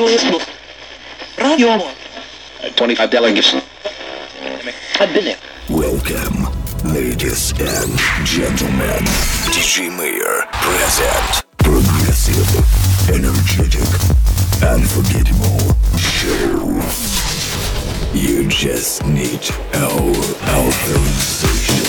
Federalist Radio uh, 25 delegates. I've been there. Welcome, ladies and gentlemen. DJ Mayor present. Progressive, energetic, unforgettable show. You just need our authorization.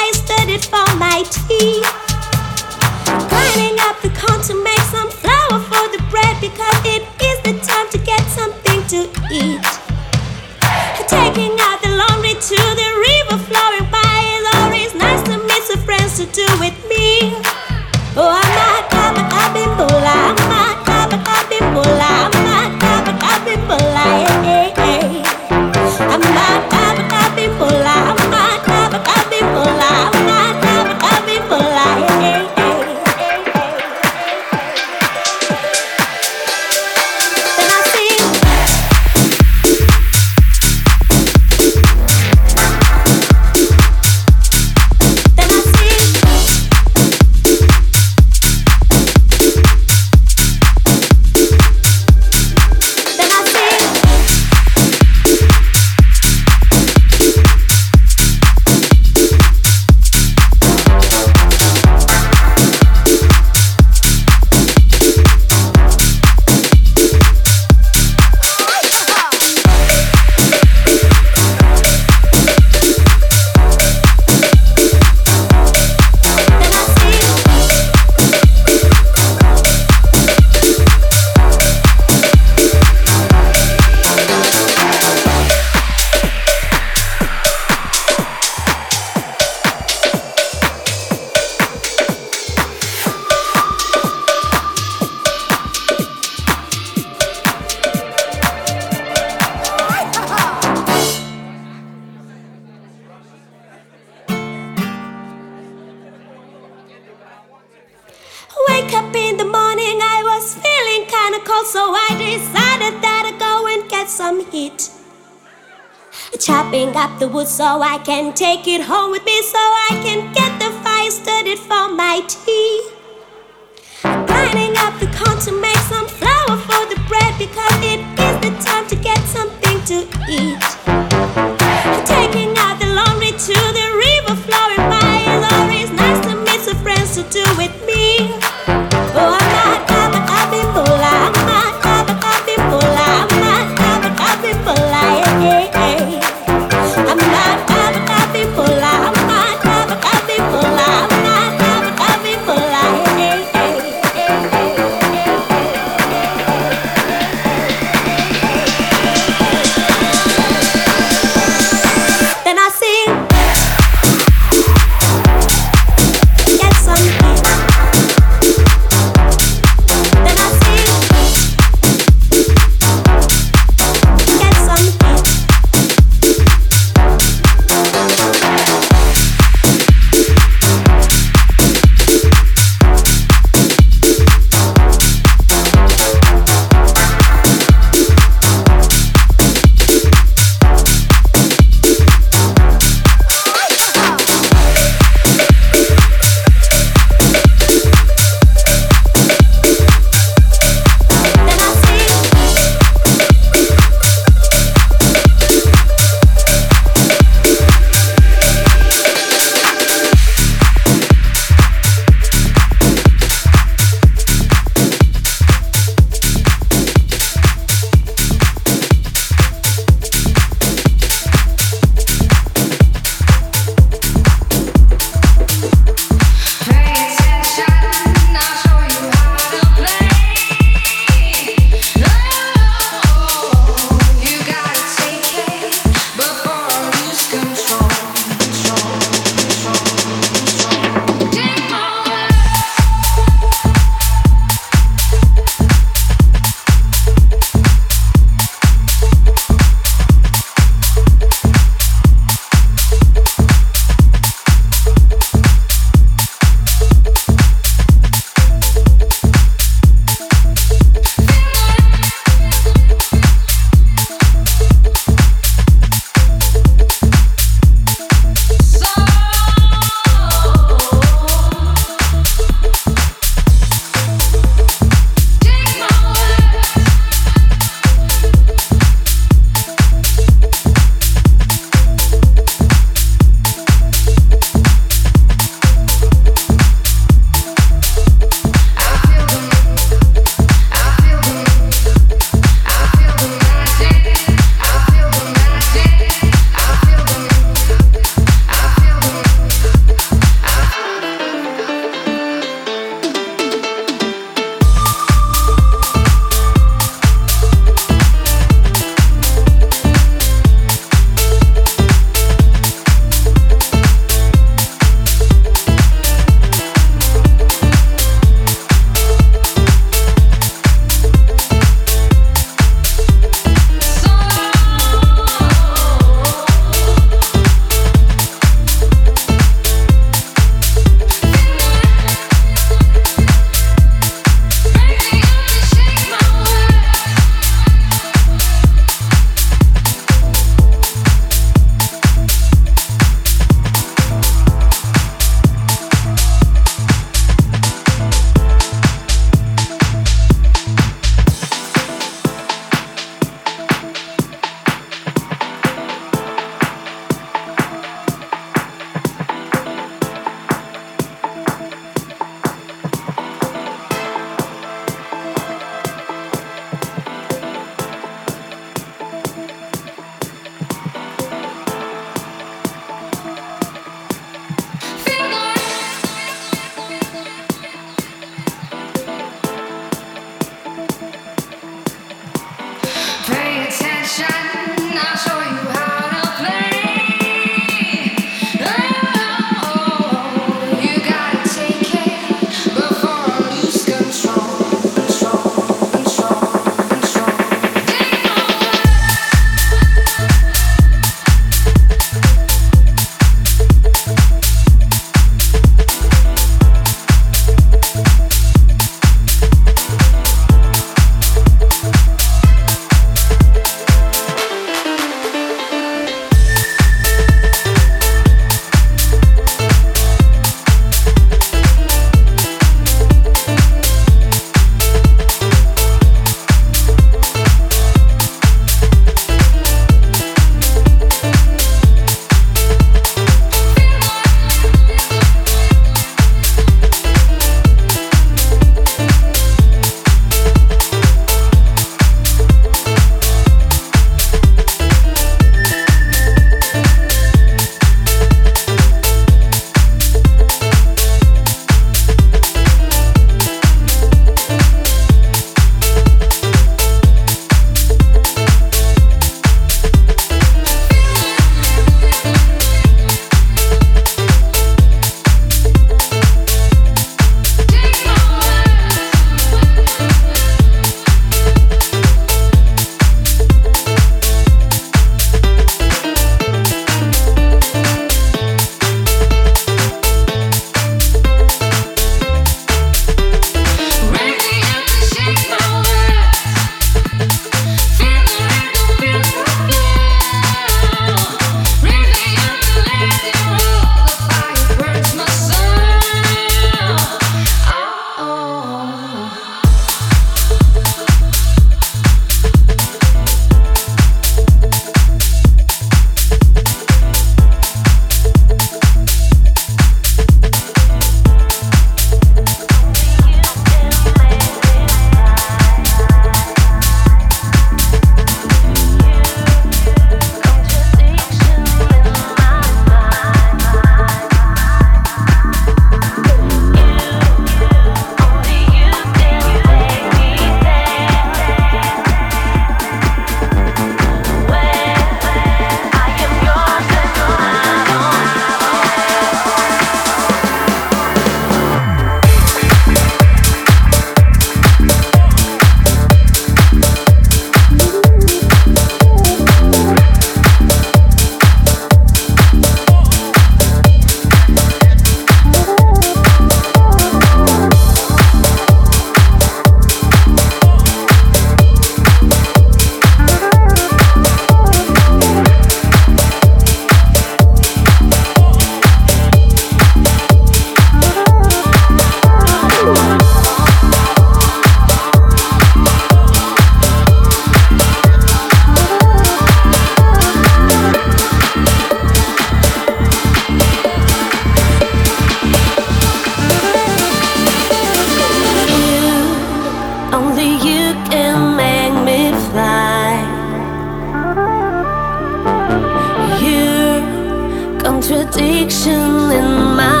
contradiction in my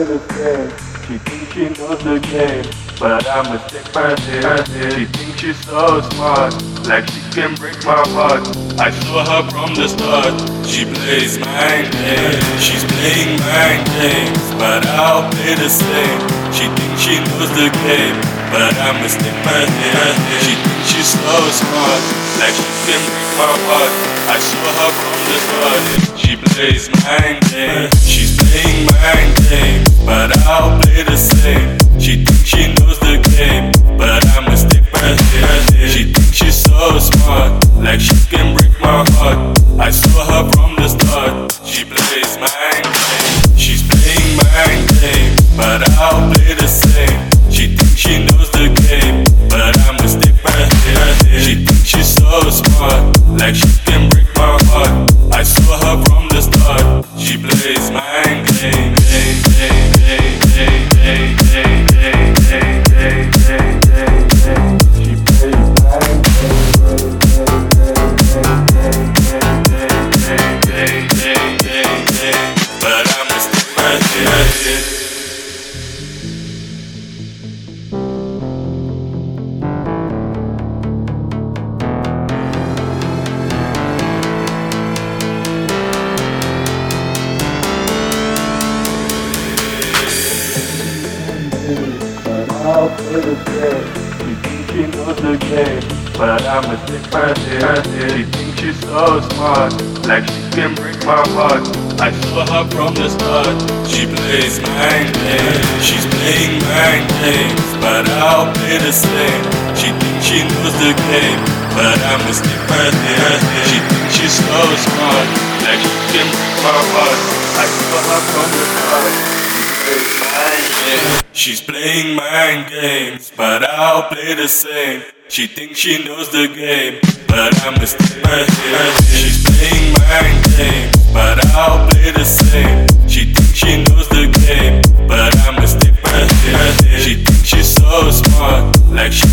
Game. She thinks she knows the game, but I'm a stick person. She thinks she's so smart, like she can break my heart. I saw her from the start. She plays mind games, she's playing mind games, but I'll play the same. She thinks she knows the game, but I'm a stick person. She thinks she's so smart, like she can break my heart. I saw her from She plays mind games, she's playing mind games, but I'll play the same. She thinks she knows the game, but I'm a stick person. She thinks she's so smart, like she can break my heart. I saw her from the start. She plays mind games, she's playing mind games, but I'll play the same. She thinks she knows the game, but I'm a stick person. She thinks she's so smart, like she can. I saw her from the start. She plays game, game, my heart. I saw her from the start. She plays mind games, she's playing mind games, but I'll play the same. She thinks she knows the game, but I'm a person. She thinks she's so smart, like she can my heart. I saw her from the start. She's playing mind games, but I'll play the same. She thinks she knows the game, but I'm a person. She's playing mind games, but I'll play the same. She thinks she knows the game, but I'm a stick person. She thinks she's so smart, like she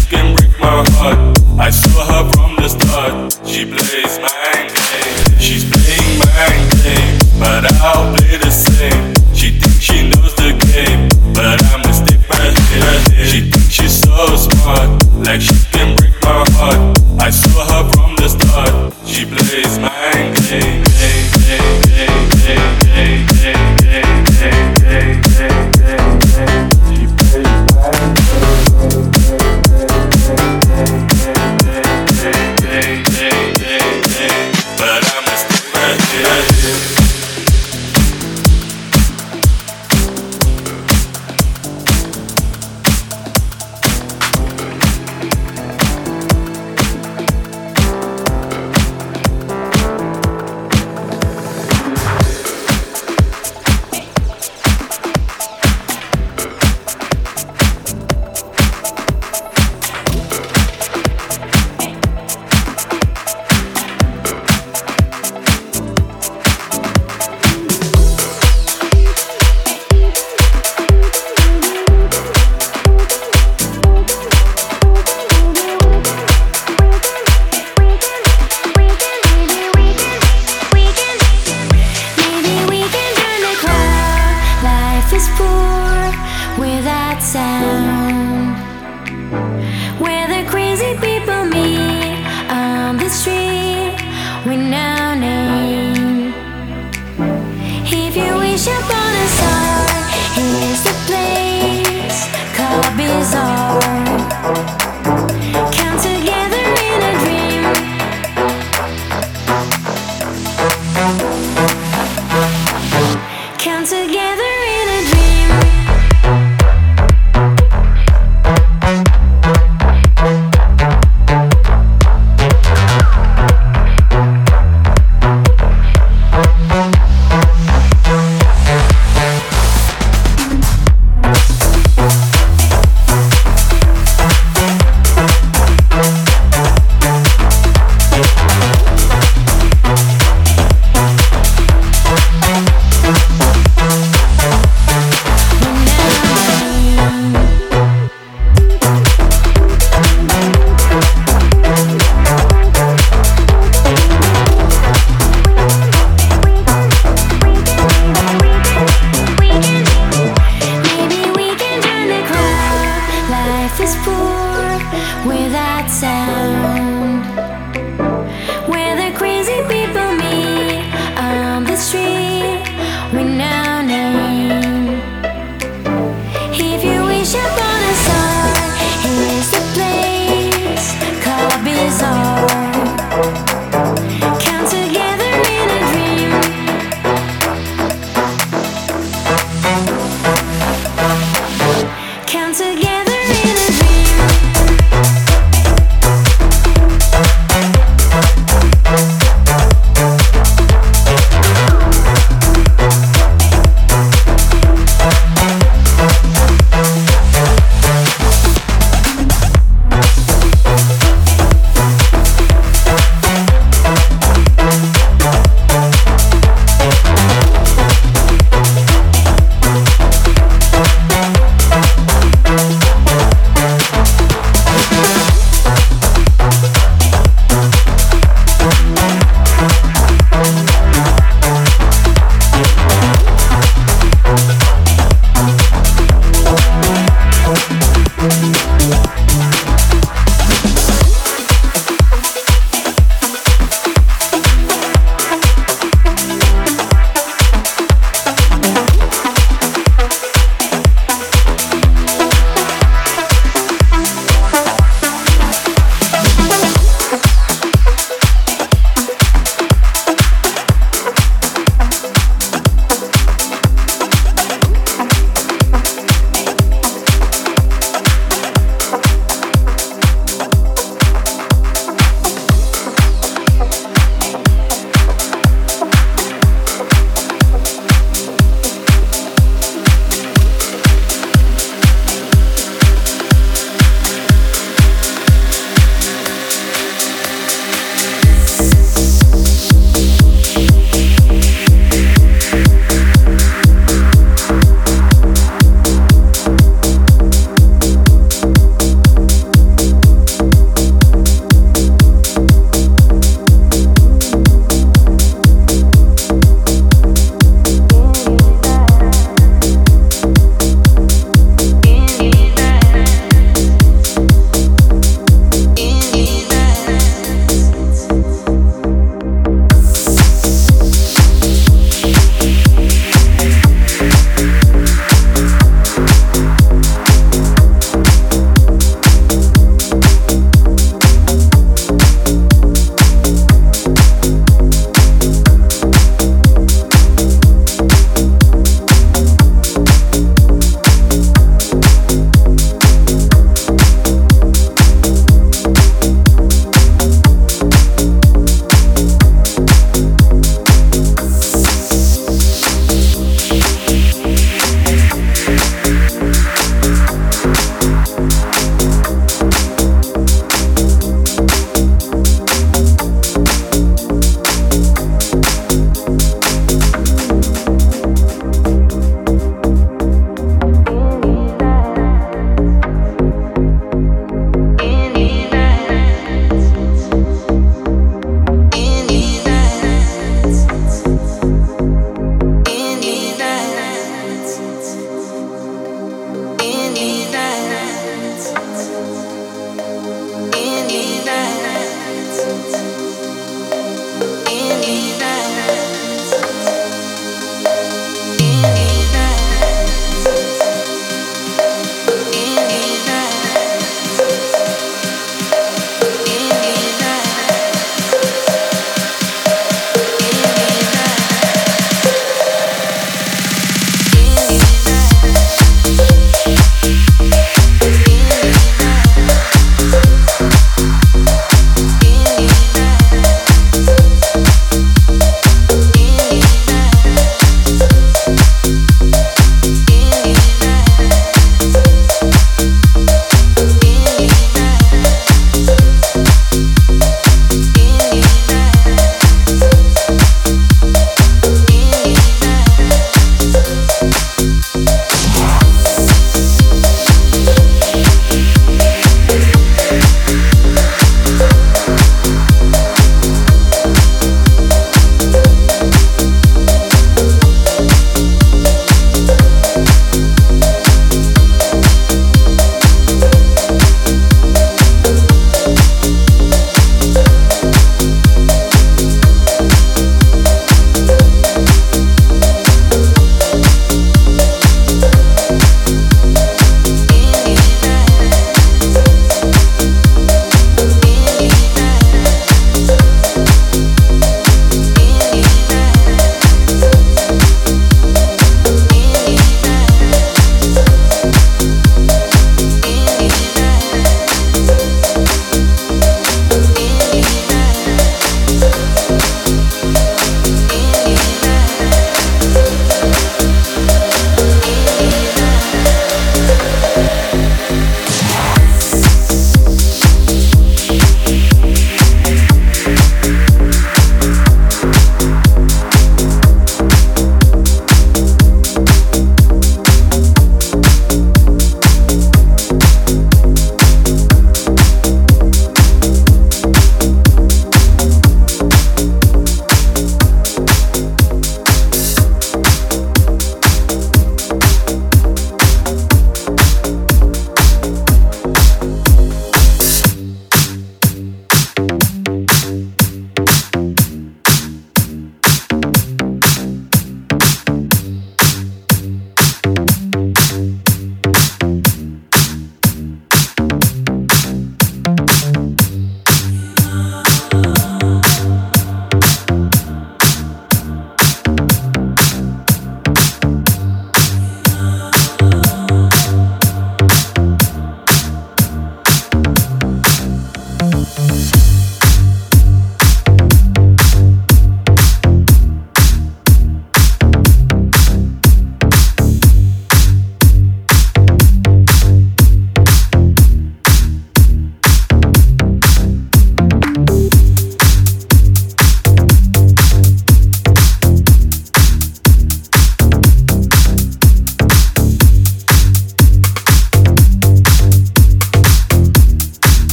sound. Where the crazy people meet on the street with no name. If you wish upon a star, here's the place called Bizarre.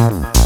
I,